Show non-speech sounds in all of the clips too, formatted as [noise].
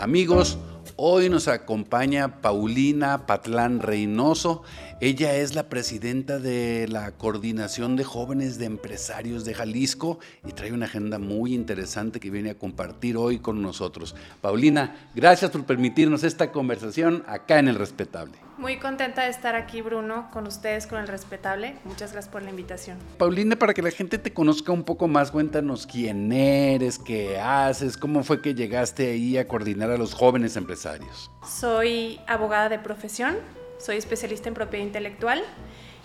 Amigos, hoy nos acompaña Paulina Patlán Reynoso. Ella es la presidenta de la Coordinación de Jóvenes de Empresarios de Jalisco y trae una agenda muy interesante que viene a compartir hoy con nosotros. Paulina, gracias por permitirnos esta conversación acá en El Respetable. Muy contenta de estar aquí, Bruno, con ustedes, con El Respetable. Muchas gracias por la invitación. Paulina, para que la gente te conozca un poco más, cuéntanos quién eres, qué haces, cómo fue que llegaste ahí a coordinar a los jóvenes empresarios. Soy abogada de profesión, soy especialista en propiedad intelectual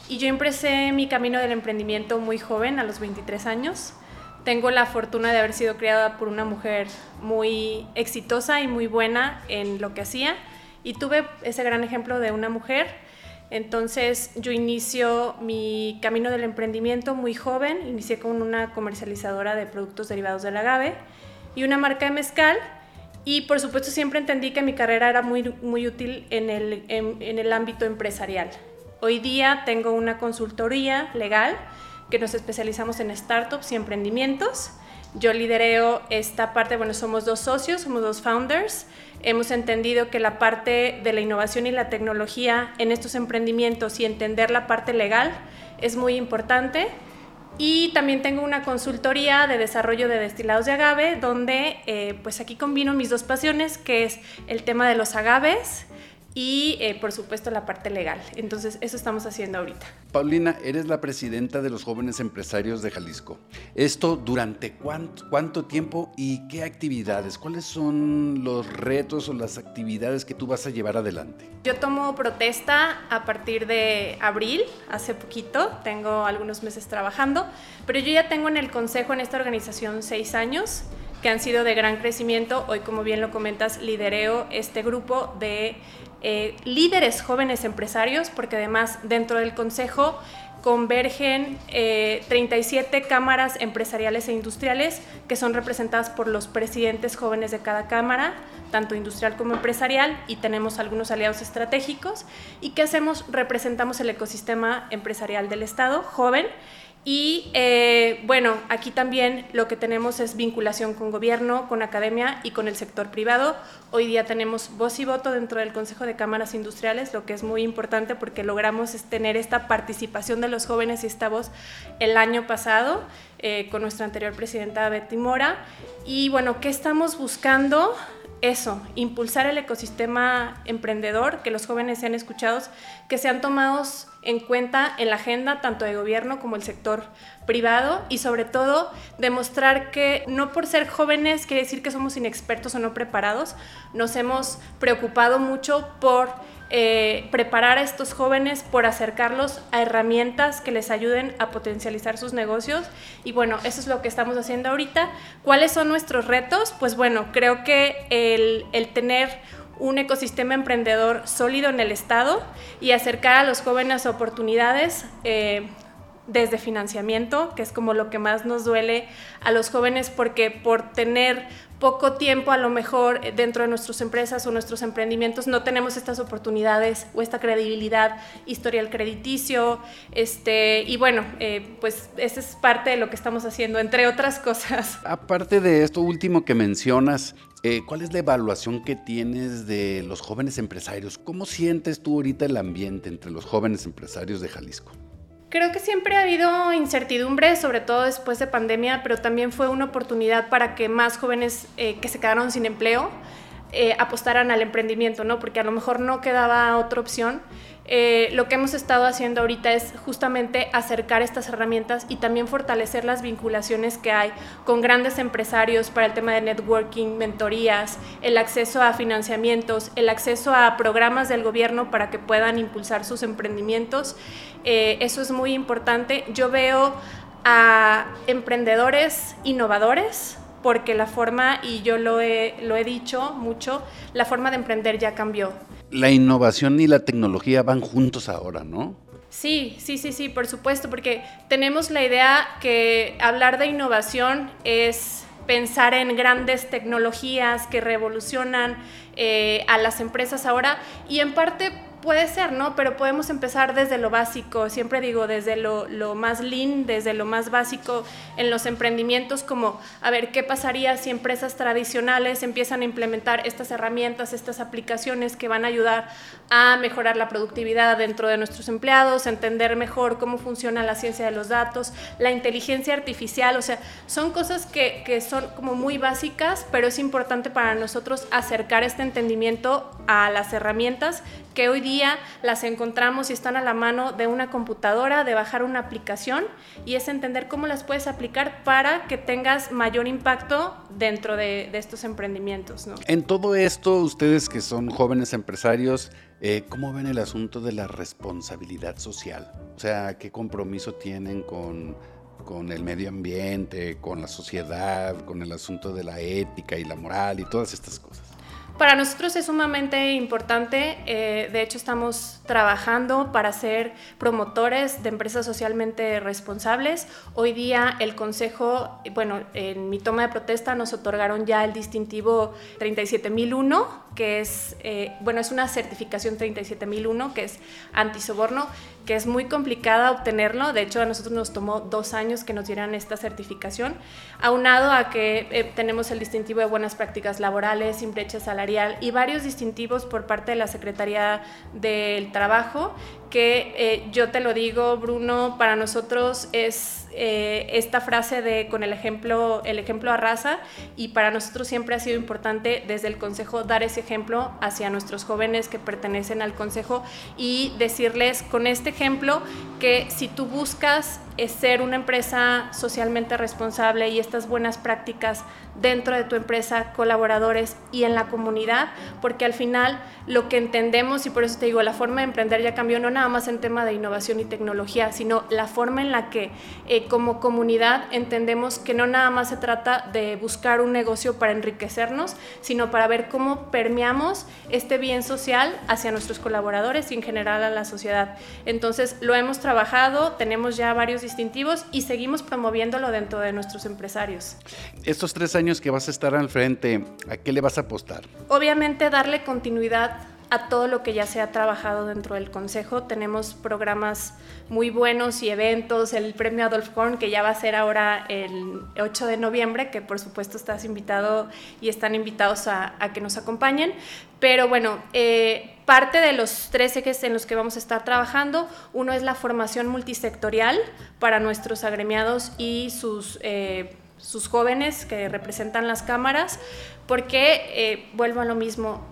y yo empecé mi camino del emprendimiento muy joven, a los 23 años. Tengo la fortuna de haber sido criada por una mujer muy exitosa y muy buena en lo que hacía y tuve ese gran ejemplo de una mujer. Entonces yo inicio mi camino del emprendimiento muy joven, inicié con una comercializadora de productos derivados del agave y una marca de mezcal y por supuesto siempre entendí que mi carrera era muy, muy útil en el, en, en el ámbito empresarial. Hoy día tengo una consultoría legal que nos especializamos en startups y emprendimientos. Yo lidereo esta parte, bueno, somos dos socios, somos dos founders hemos entendido que la parte de la innovación y la tecnología en estos emprendimientos y entender la parte legal es muy importante. Y también tengo una consultoría de desarrollo de destilados de agave, donde eh, pues aquí combino mis dos pasiones, que es el tema de los agaves y eh, por supuesto la parte legal. Entonces eso estamos haciendo ahorita. Paulina, eres la presidenta de los jóvenes empresarios de Jalisco. ¿Esto durante cuánto, cuánto tiempo y qué actividades? ¿Cuáles son los retos o las actividades que tú vas a llevar adelante? Yo tomo protesta a partir de abril, hace poquito, tengo algunos meses trabajando, pero yo ya tengo en el consejo en esta organización seis años que han sido de gran crecimiento. Hoy, como bien lo comentas, lidereo este grupo de eh, líderes jóvenes empresarios, porque además dentro del Consejo convergen 37 eh, cámaras empresariales e industriales que son representadas por los presidentes jóvenes de cada cámara, tanto industrial como empresarial, y tenemos algunos aliados estratégicos. ¿Y qué hacemos? Representamos el ecosistema empresarial del Estado joven y eh, bueno, aquí también lo que tenemos es vinculación con gobierno, con academia y con el sector privado. Hoy día tenemos voz y voto dentro del Consejo de Cámaras Industriales, lo que es muy importante porque logramos tener esta participación de los jóvenes y esta voz el año pasado eh, con nuestra anterior presidenta Betty Mora. Y bueno, ¿qué estamos buscando? eso, impulsar el ecosistema emprendedor, que los jóvenes sean escuchados, que sean tomados en cuenta en la agenda tanto de gobierno como el sector privado y sobre todo demostrar que no por ser jóvenes quiere decir que somos inexpertos o no preparados, nos hemos preocupado mucho por eh, preparar a estos jóvenes, por acercarlos a herramientas que les ayuden a potencializar sus negocios. Y bueno, eso es lo que estamos haciendo ahorita. ¿Cuáles son nuestros retos? Pues bueno, creo que el, el tener un ecosistema emprendedor sólido en el Estado y acercar a los jóvenes oportunidades eh, desde financiamiento, que es como lo que más nos duele a los jóvenes porque por tener poco tiempo a lo mejor dentro de nuestras empresas o nuestros emprendimientos no tenemos estas oportunidades o esta credibilidad, historial crediticio, este, y bueno, eh, pues esa es parte de lo que estamos haciendo, entre otras cosas. [laughs] Aparte de esto último que mencionas, eh, ¿cuál es la evaluación que tienes de los jóvenes empresarios? ¿Cómo sientes tú ahorita el ambiente entre los jóvenes empresarios de Jalisco? Creo que siempre ha habido incertidumbre, sobre todo después de pandemia, pero también fue una oportunidad para que más jóvenes eh, que se quedaron sin empleo eh, apostaran al emprendimiento, ¿no? Porque a lo mejor no quedaba otra opción. Eh, lo que hemos estado haciendo ahorita es justamente acercar estas herramientas y también fortalecer las vinculaciones que hay con grandes empresarios para el tema de networking, mentorías, el acceso a financiamientos, el acceso a programas del gobierno para que puedan impulsar sus emprendimientos. Eh, eso es muy importante. Yo veo a emprendedores innovadores, porque la forma, y yo lo he, lo he dicho mucho, la forma de emprender ya cambió la innovación y la tecnología van juntos ahora, ¿no? Sí, sí, sí, sí, por supuesto, porque tenemos la idea que hablar de innovación es pensar en grandes tecnologías que revolucionan eh, a las empresas ahora y en parte Puede ser, ¿no? Pero podemos empezar desde lo básico, siempre digo, desde lo, lo, más lean, desde lo más básico en los emprendimientos, como, a ver, ¿qué pasaría si empresas tradicionales empiezan a implementar estas herramientas, estas aplicaciones que van a ayudar a mejorar la productividad dentro de nuestros empleados, entender mejor cómo funciona la ciencia de los datos, la inteligencia artificial, o sea, son cosas que, que son como muy básicas, pero es importante para nosotros acercar este entendimiento a las herramientas que hoy día las encontramos y están a la mano de una computadora, de bajar una aplicación y es entender cómo las puedes aplicar para que tengas mayor impacto dentro de, estos emprendimientos. En todo esto, ustedes que son jóvenes empresarios, eh, ¿cómo ven el asunto de la responsabilidad social? O sea, ¿qué compromiso tienen con con el medio ambiente, con la sociedad, con el asunto de la ética y la moral y todas estas cosas. Para nosotros es sumamente importante, eh, de hecho estamos trabajando para ser promotores de empresas socialmente responsables. Hoy día el Consejo, bueno, en mi toma de protesta nos otorgaron ya el distintivo 37001, que es, eh, bueno, es una certificación 37001, que es antisoborno, que es muy complicada obtenerlo. De hecho, a nosotros nos tomó dos años que nos dieran esta certificación, aunado a que eh, tenemos el distintivo de buenas prácticas laborales, sin brecha salarial y varios distintivos por parte de la Secretaría del Trabajo, que eh, yo te lo digo, Bruno, para nosotros es eh, esta frase de con el ejemplo, el ejemplo arrasa y para nosotros siempre ha sido importante desde el Consejo dar ese ejemplo hacia nuestros jóvenes que pertenecen al Consejo y decirles con este ejemplo que si tú buscas ser una empresa socialmente responsable y estas buenas prácticas dentro de tu empresa, colaboradores y en la comunidad, porque al final lo que entendemos, y por eso te digo, la forma de emprender ya cambió no nada más en tema de innovación y tecnología, sino la forma en la que eh, como comunidad entendemos que no nada más se trata de buscar un negocio para enriquecernos, sino para ver cómo permeamos este bien social hacia nuestros colaboradores y en general a la sociedad. Entonces lo hemos trabajado, tenemos ya varios distintivos y seguimos promoviéndolo dentro de nuestros empresarios. Estos tres años que vas a estar al frente, ¿a qué le vas a apostar? Obviamente darle continuidad a todo lo que ya se ha trabajado dentro del Consejo. Tenemos programas muy buenos y eventos, el premio Adolf Horn, que ya va a ser ahora el 8 de noviembre, que por supuesto estás invitado y están invitados a, que nos acompañen. Pero bueno, eh, parte de los tres ejes en los que vamos a estar trabajando, uno es la formación multisectorial para nuestros agremiados y sus, eh, sus jóvenes que representan las cámaras, porque, eh, vuelvo a lo mismo,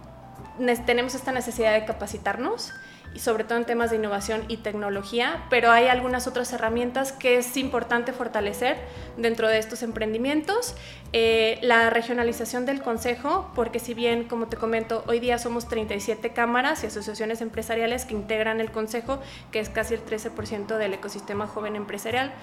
tenemos esta necesidad de capacitarnos sobre todo en temas de innovación y tecnología, pero hay algunas otras herramientas que es importante fortalecer dentro de estos emprendimientos. Eh, la regionalización del Consejo, porque si bien, como te comento, hoy día somos 37 cámaras y asociaciones empresariales que integran el Consejo, que es casi el 13% del ecosistema joven empresarial,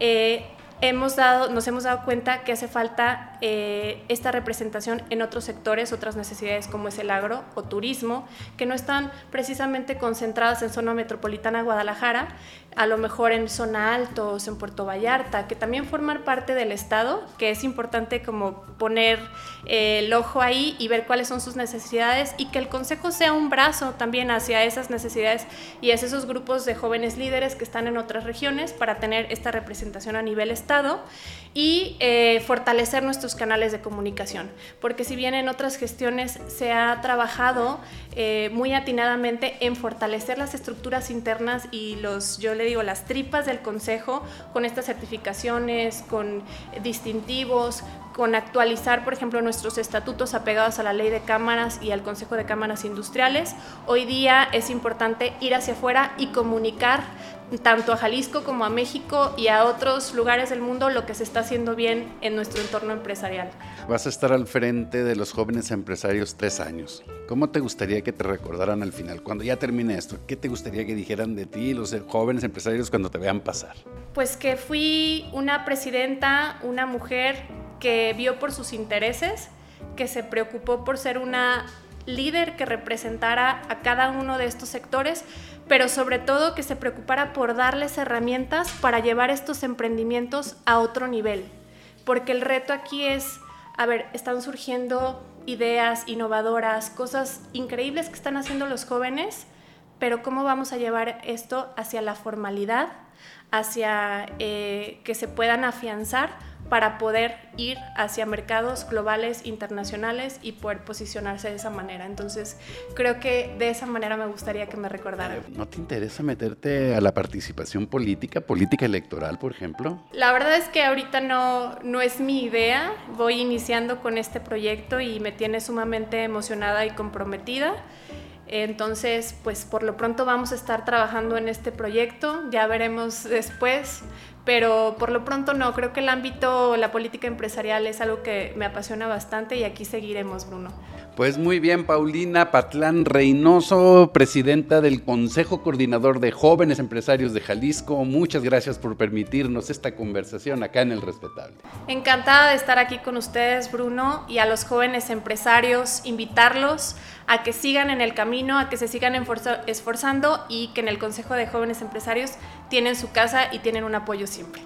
eh, hemos dado, nos hemos dado cuenta que hace falta eh, esta representación en otros sectores, otras necesidades como es el agro o turismo, que no están precisamente concentradas en zona metropolitana Guadalajara, a lo mejor en zona altos, en Puerto Vallarta, que también forman parte del Estado, que es importante como poner eh, el ojo ahí y ver cuáles son sus necesidades y que el Consejo sea un brazo también hacia esas necesidades y hacia esos grupos de jóvenes líderes que están en otras regiones para tener esta representación a nivel Estado y eh, fortalecer nuestros canales de comunicación, porque si bien en otras gestiones se ha trabajado eh, muy atinadamente en fortalecer las estructuras internas y los, yo le digo, las tripas del Consejo con estas certificaciones, con distintivos, con actualizar, por ejemplo, nuestros estatutos apegados a la ley de cámaras y al Consejo de Cámaras Industriales. Hoy día es importante ir hacia afuera y comunicar tanto a Jalisco como a México y a otros lugares del mundo lo que se está haciendo bien en nuestro entorno empresarial. Vas a estar al frente de los jóvenes empresarios tres años. ¿Cómo te gustaría que te recordaran al final? Cuando ya termine esto, ¿qué te gustaría que dijeran de ti los jóvenes empresarios cuando te vean pasar? Pues que fui una presidenta, una mujer que vio por sus intereses, que se preocupó por ser una líder que representara a cada uno de estos sectores, pero sobre todo que se preocupara por darles herramientas para llevar estos emprendimientos a otro nivel. Porque el reto aquí es, a ver, están surgiendo ideas innovadoras, cosas increíbles que están haciendo los jóvenes, pero ¿cómo vamos a llevar esto hacia la formalidad, hacia eh, que se puedan afianzar para poder ir hacia mercados globales, internacionales y poder posicionarse de esa manera. Entonces, creo que de esa manera me gustaría que me recordaran. ¿No te interesa meterte a la participación política, política electoral, por ejemplo? La verdad es que ahorita no, no es mi idea. Voy iniciando con este proyecto y me tiene sumamente emocionada y comprometida. Entonces, pues por lo pronto vamos a estar trabajando en este proyecto, ya veremos después, pero por lo pronto no, creo que el ámbito, la política empresarial es algo que me apasiona bastante y aquí seguiremos, Bruno. Pues muy bien, Paulina Patlán Reynoso, presidenta del Consejo Coordinador de Jóvenes Empresarios de Jalisco. Muchas gracias por permitirnos esta conversación acá en El Respetable. Encantada de estar aquí con ustedes, Bruno, y a los jóvenes empresarios, invitarlos a que sigan en el camino, a que se sigan esforzando y que en el Consejo de Jóvenes Empresarios tienen su casa y tienen un apoyo siempre.